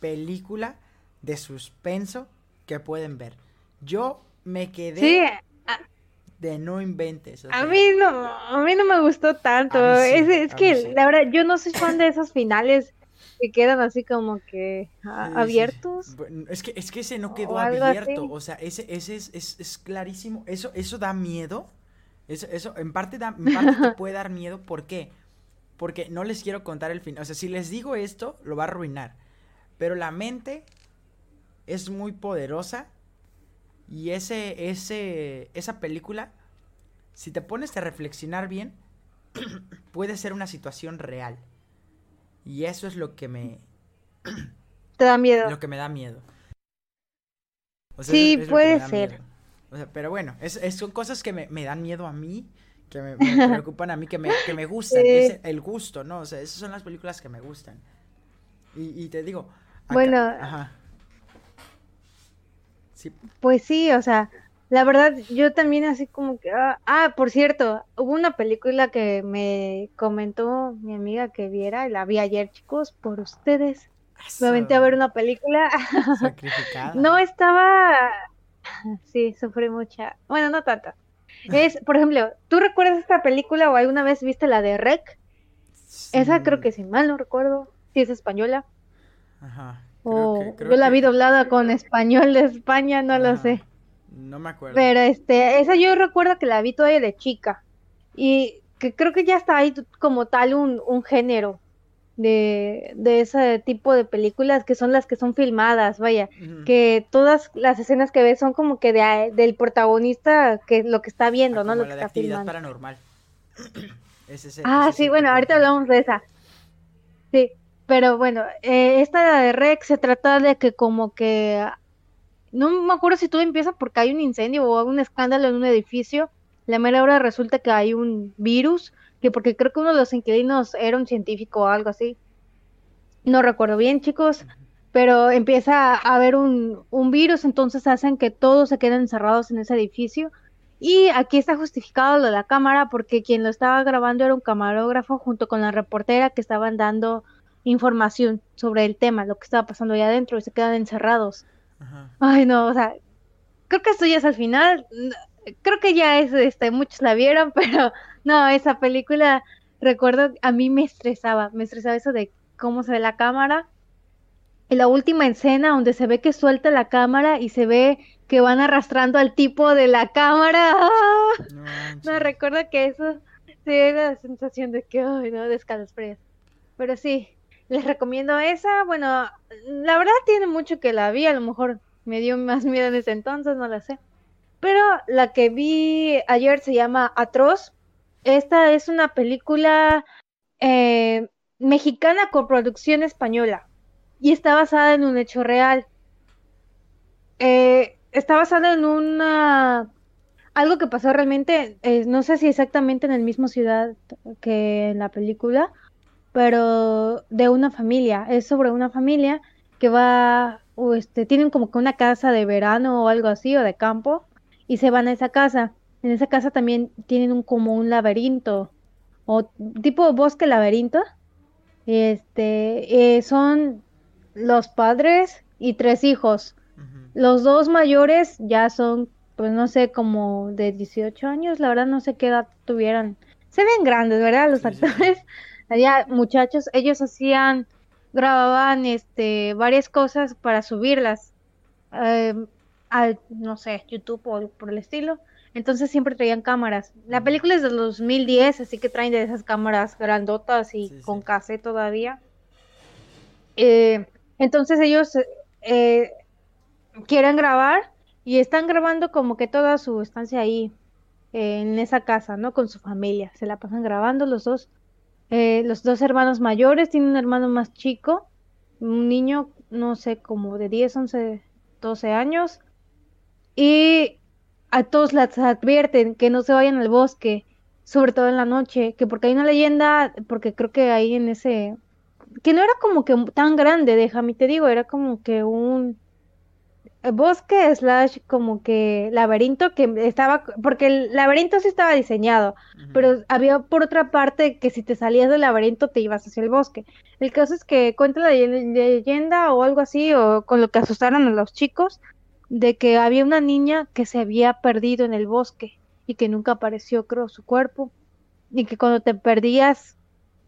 película de suspenso que pueden ver. Yo me quedé... Sí, de no inventes. a mí no, a mí no me gustó tanto. es, que la verdad, yo no soy fan de esos finales que quedan así como que abiertos. Es que, es que ese no quedó abierto. O sea, ese, ese es, es, clarísimo. Eso, eso da miedo. Eso, eso en parte da, en parte te puede dar miedo. ¿Por qué? Porque no les quiero contar el fin. O sea, si les digo esto, lo va a arruinar. Pero la mente es muy poderosa y ese, ese, esa película, si te pones a reflexionar bien, puede ser una situación real. Y eso es lo que me... Te da miedo. Lo que me da miedo. sí, puede ser. pero bueno, es, son cosas que me, dan miedo a mí, que me, preocupan a mí, que me, que me gustan. Es el gusto, ¿no? O sea, esas son las películas que me gustan. Y, te digo... bueno, ajá. Pues sí, o sea, la verdad, yo también así como que... Ah, ah, por cierto, hubo una película que me comentó mi amiga que viera, la vi ayer, chicos, por ustedes. Me aventé a ver una película. Sacrificada. no estaba... Sí, sufrí mucha. Bueno, no tanto. Es, por ejemplo, ¿tú recuerdas esta película o alguna vez viste la de Rec? Esa creo que si mal no recuerdo, si es española. Ajá. O yo la vi doblada con español de España, no lo sé. No me acuerdo. Pero este, esa yo recuerdo que la vi todavía de chica. Y que creo que ya está ahí como tal un, un género de, de, ese tipo de películas que son las que son filmadas, vaya, que todas las escenas que ves son como que de, del protagonista que lo que está viendo, ah, ¿no? Lo que está filmando. paranormal. ah, sí, bueno, ahorita hablamos de esa. Sí, pero bueno, eh, esta de Rex se trata de que como que... No me acuerdo si todo empieza porque hay un incendio o un escándalo en un edificio. La mera hora resulta que hay un virus, que porque creo que uno de los inquilinos era un científico o algo así. no recuerdo bien, chicos, pero empieza a haber un, un virus, entonces hacen que todos se queden encerrados en ese edificio. Y aquí está justificado lo de la cámara porque quien lo estaba grabando era un camarógrafo junto con la reportera que estaban dando información sobre el tema, lo que estaba pasando ahí adentro y se quedan encerrados. Ay, no, o sea, creo que esto ya es al final. Creo que ya es, este, muchos la vieron, pero no, esa película, recuerdo, a mí me estresaba, me estresaba eso de cómo se ve la cámara. Y la última escena donde se ve que suelta la cámara y se ve que van arrastrando al tipo de la cámara. ¡Ah! No, recuerdo que eso sí era la sensación de que, ay, no, de Pero sí, les recomiendo esa. Bueno, la verdad tiene mucho que la vi, a lo mejor me dio más miedo en ese entonces, no la sé. Pero la que vi ayer se llama Atroz. Esta es una película eh, mexicana con producción española y está basada en un hecho real. Eh, está basada en una algo que pasó realmente, eh, no sé si exactamente en el mismo ciudad que en la película, pero de una familia. Es sobre una familia que va, o este, tienen como que una casa de verano o algo así, o de campo, y se van a esa casa. En esa casa también tienen un, como un laberinto, o tipo bosque laberinto. Este, eh, son los padres y tres hijos. Los dos mayores ya son, pues no sé, como de 18 años, la verdad no sé qué edad tuvieran. Se ven grandes, ¿verdad? Los actores allá muchachos, ellos hacían, grababan este varias cosas para subirlas em, al, no sé, YouTube o por el estilo. Entonces siempre traían cámaras. La película es de 2010, así que traen de esas cámaras grandotas y con cassette todavía. Eh, entonces ellos eh, quieren grabar y están grabando como que toda su estancia ahí, en esa casa, ¿no? Con su familia. Se la pasan grabando los dos. Eh, los dos hermanos mayores, tienen un hermano más chico, un niño, no sé, como de 10, 11, 12 años. Y a todos les advierten que no se vayan al bosque, sobre todo en la noche, que porque hay una leyenda, porque creo que ahí en ese, que no era como que tan grande, déjame te digo, era como que un bosque slash como que laberinto que estaba, porque el laberinto sí estaba diseñado, pero había por otra parte que si te salías del laberinto te ibas hacia el bosque. El caso es que cuenta la leyenda o algo así, o con lo que asustaron a los chicos, de que había una niña que se había perdido en el bosque y que nunca apareció, creo, su cuerpo, y que cuando te perdías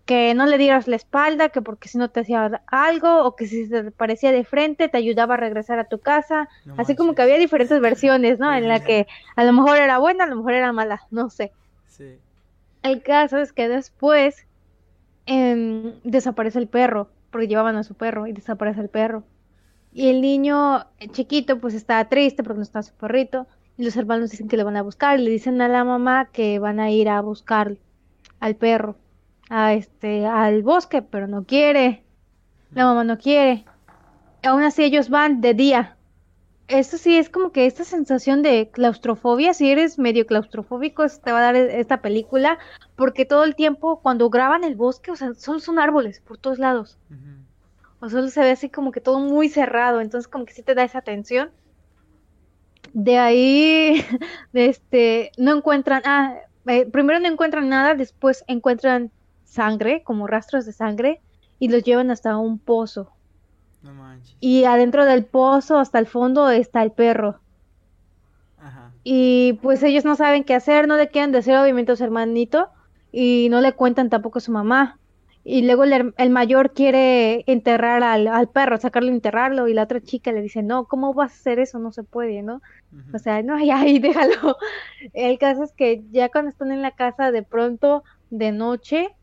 que no le dieras la espalda, que porque si no te hacía algo, o que si te parecía de frente te ayudaba a regresar a tu casa, así como que había diferentes versiones, ¿no? en la que a lo mejor era buena, a lo mejor era mala, no sé. Sí. El caso es que después em, desaparece el perro, porque llevaban a su perro y desaparece el perro. Y el niño chiquito pues está triste porque no está su perrito, y los hermanos dicen que le van a buscar, y le dicen a la mamá que van a ir a buscar al perro a este, al bosque, pero no quiere. La mamá no quiere. Aún así ellos van de día. Eso sí es como que esta sensación de claustrofobia, si eres medio claustrofóbico, te va a dar e-, esta película, porque todo el tiempo cuando graban el bosque, o sea, solo son árboles por todos lados. O solo se ve así como que todo muy cerrado, entonces como que sí te da esa tensión. De ahí, de este, no encuentran, ah, eh, primero no encuentran nada, después encuentran sangre, como rastros de sangre, y los llevan hasta un pozo. No manches. Y adentro del pozo, hasta el fondo, está el perro. Ajá. Y pues ellos no saben qué hacer, no le quieren decir obviamente a su hermanito, y no le cuentan tampoco a su mamá. Y luego el, mayor quiere enterrar al, perro, sacarlo y enterrarlo, y la otra chica le dice, no, ¿cómo vas a hacer eso? No se puede, ¿no? O sea, no, ya, ahí déjalo. El caso es que ya cuando están en la casa, de pronto, de noche,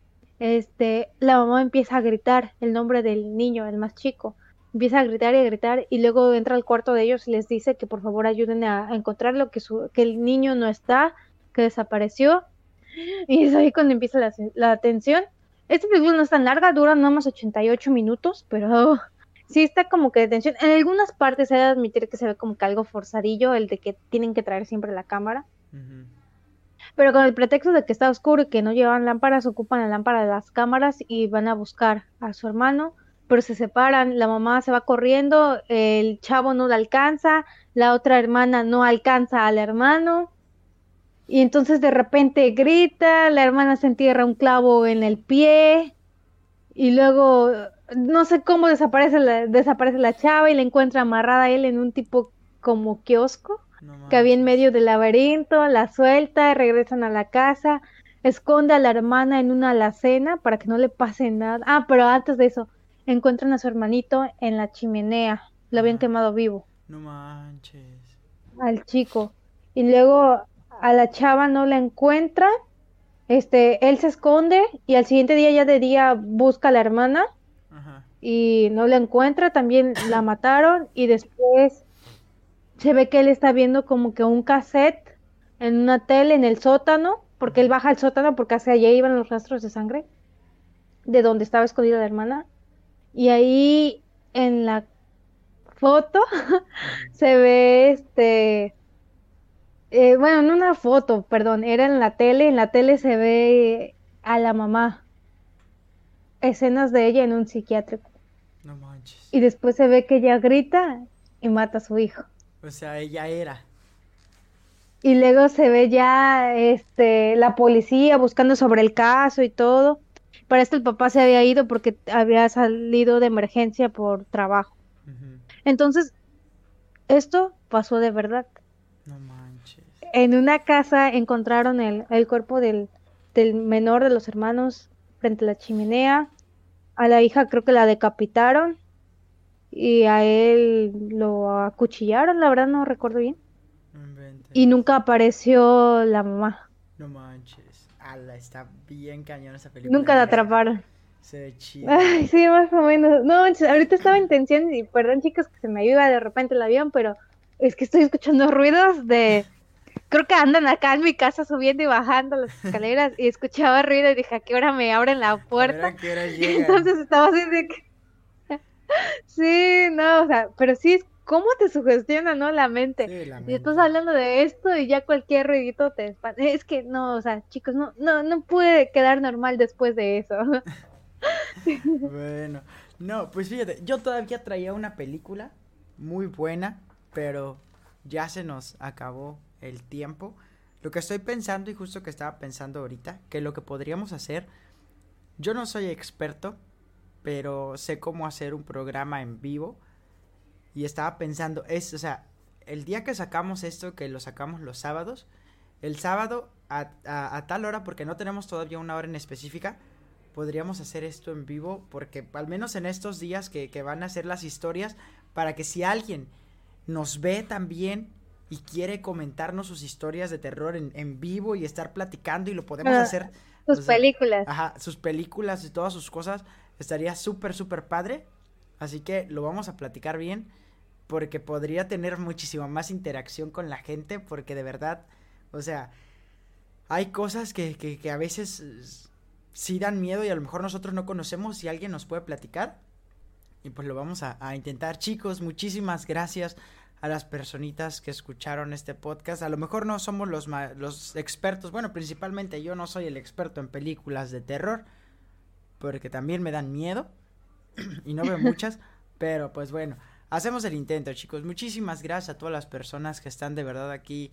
este, la mamá empieza a gritar el nombre del niño, el más chico. Empieza a gritar y a gritar y luego entra al cuarto de ellos y les dice que por favor ayuden a, encontrarlo, que, su, que el niño no está, que desapareció. Y es ahí cuando empieza la, la tensión. Esta película no es tan larga, dura nada más 88 minutos, pero sí está como que de tensión. En algunas partes se debe admitir que se ve como que algo forzadillo, el de que tienen que traer siempre la cámara pero con el pretexto de que está oscuro y que no llevan lámparas, ocupan la lámpara de las cámaras y van a buscar a su hermano pero se separan, la mamá se va corriendo, el chavo no la alcanza, la otra hermana no alcanza al hermano, y entonces de repente grita, la hermana se entierra un clavo en el pie, y luego no sé cómo desaparece la, desaparece la chava y la encuentra amarrada a él en un tipo como kiosco que había en medio del laberinto, la suelta, regresan a la casa, esconde a la hermana en una alacena para que no le pase nada. Ah, pero antes de eso, encuentran a su hermanito en la chimenea, lo habían quemado vivo. No manches. Al chico. Y luego a la chava no la encuentra, este, él se esconde y al siguiente día ya de día busca a la hermana y no la encuentra, también la mataron y después se ve que él está viendo como que un cassette en una tele en el sótano, porque él baja al sótano porque hacia allá iban los rastros de sangre de donde estaba escondida la hermana y ahí en la foto se ve este eh, bueno, en una foto, perdón, era en la tele, en la tele se ve a la mamá, escenas de ella en un psiquiátrico. No manches. Y después se ve que ella grita y mata a su hijo. O sea, ella era. Y luego se ve ya este la policía buscando sobre el caso y todo. Para esto el papá se había ido porque había salido de emergencia por trabajo. Entonces, esto pasó de verdad. No manches. En una casa encontraron el, el cuerpo del, del menor de los hermanos frente a la chimenea a la hija creo que la decapitaron y a él lo acuchillaron, la verdad no recuerdo bien. y nunca apareció la mamá. No manches. Ala, está bien cañón esa película. Nunca la atraparon. Se ve chido. Ay, sí, más o menos. No, ahorita estaba en tensión y perdón chicos que se me ayuda de repente el avión, pero es que estoy escuchando ruidos de creo que andan acá en mi casa subiendo y bajando las escaleras y escuchaba ruido y dije, ¿a qué hora me abren la puerta? Entonces estaba así de que... sí, no, o sea, pero sí, ¿cómo te sugestiona, no? La mente. Y estás hablando de esto y ya cualquier ruidito te espanta. Es que no, o sea, chicos, no, no, no puede quedar normal después de eso. bueno, no, pues fíjate, yo todavía traía una película muy buena, pero ya se nos acabó el tiempo. Lo que estoy pensando y justo que estaba pensando ahorita, que lo que podríamos hacer, yo no soy experto, pero sé cómo hacer un programa en vivo. Y estaba pensando, es, o sea, el día que sacamos esto, que lo sacamos los sábados, el sábado a, a, tal hora, porque no tenemos todavía una hora en específica, podríamos hacer esto en vivo, porque al menos en estos días que, que van a hacer las historias, para que si alguien nos ve también y quiere comentarnos sus historias de terror en, en vivo y estar platicando y lo podemos ah, hacer. Sus películas. Ajá, sus películas y todas sus cosas. Estaría súper, súper padre. Así que lo vamos a platicar bien porque podría tener muchísima más interacción con la gente porque de verdad, o sea, hay cosas que, que, que a veces sí dan miedo y a lo mejor nosotros no conocemos y alguien nos puede platicar. Y pues lo vamos a, a intentar. Chicos, muchísimas gracias a las personitas que escucharon este podcast. A lo mejor no somos los, los expertos, bueno, principalmente yo no soy el experto en películas de terror, porque también me dan miedo y no veo muchas, pero pues bueno, hacemos el intento, chicos. Muchísimas gracias a todas las personas que están de verdad aquí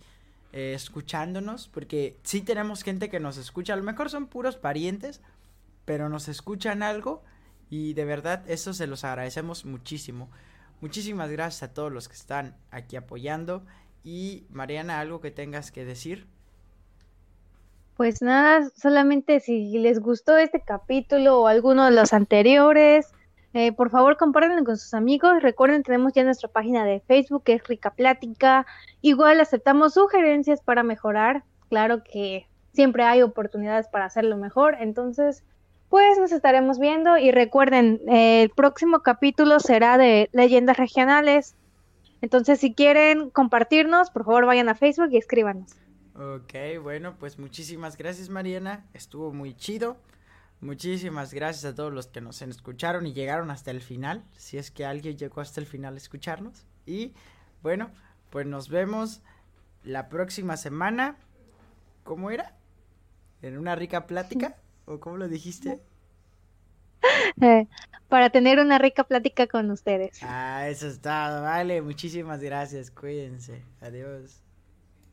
eh, escuchándonos, porque sí tenemos gente que nos escucha, a lo mejor son puros parientes, pero nos escuchan algo y de verdad eso se los agradecemos muchísimo. Muchísimas gracias a todos los que están aquí apoyando. Y Mariana, ¿algo que tengas que decir? Pues nada, solamente si les gustó este capítulo o alguno de los anteriores, eh, por favor compártanlo con sus amigos. Recuerden, tenemos ya nuestra página de Facebook, que es Rica Plática. Igual aceptamos sugerencias para mejorar. Claro que siempre hay oportunidades para hacerlo mejor. Entonces, pues nos estaremos viendo y recuerden, el próximo capítulo será de leyendas regionales. Entonces, si quieren compartirnos, por favor vayan a Facebook y escríbanos. Ok, bueno, pues muchísimas gracias Mariana, estuvo muy chido. Muchísimas gracias a todos los que nos escucharon y llegaron hasta el final, si es que alguien llegó hasta el final a escucharnos. Y bueno, pues nos vemos la próxima semana. ¿Cómo era? En una rica plática. ¿O cómo lo dijiste? para tener una rica plática con ustedes. Ah, eso está, vale. Muchísimas gracias. Cuídense. Adiós.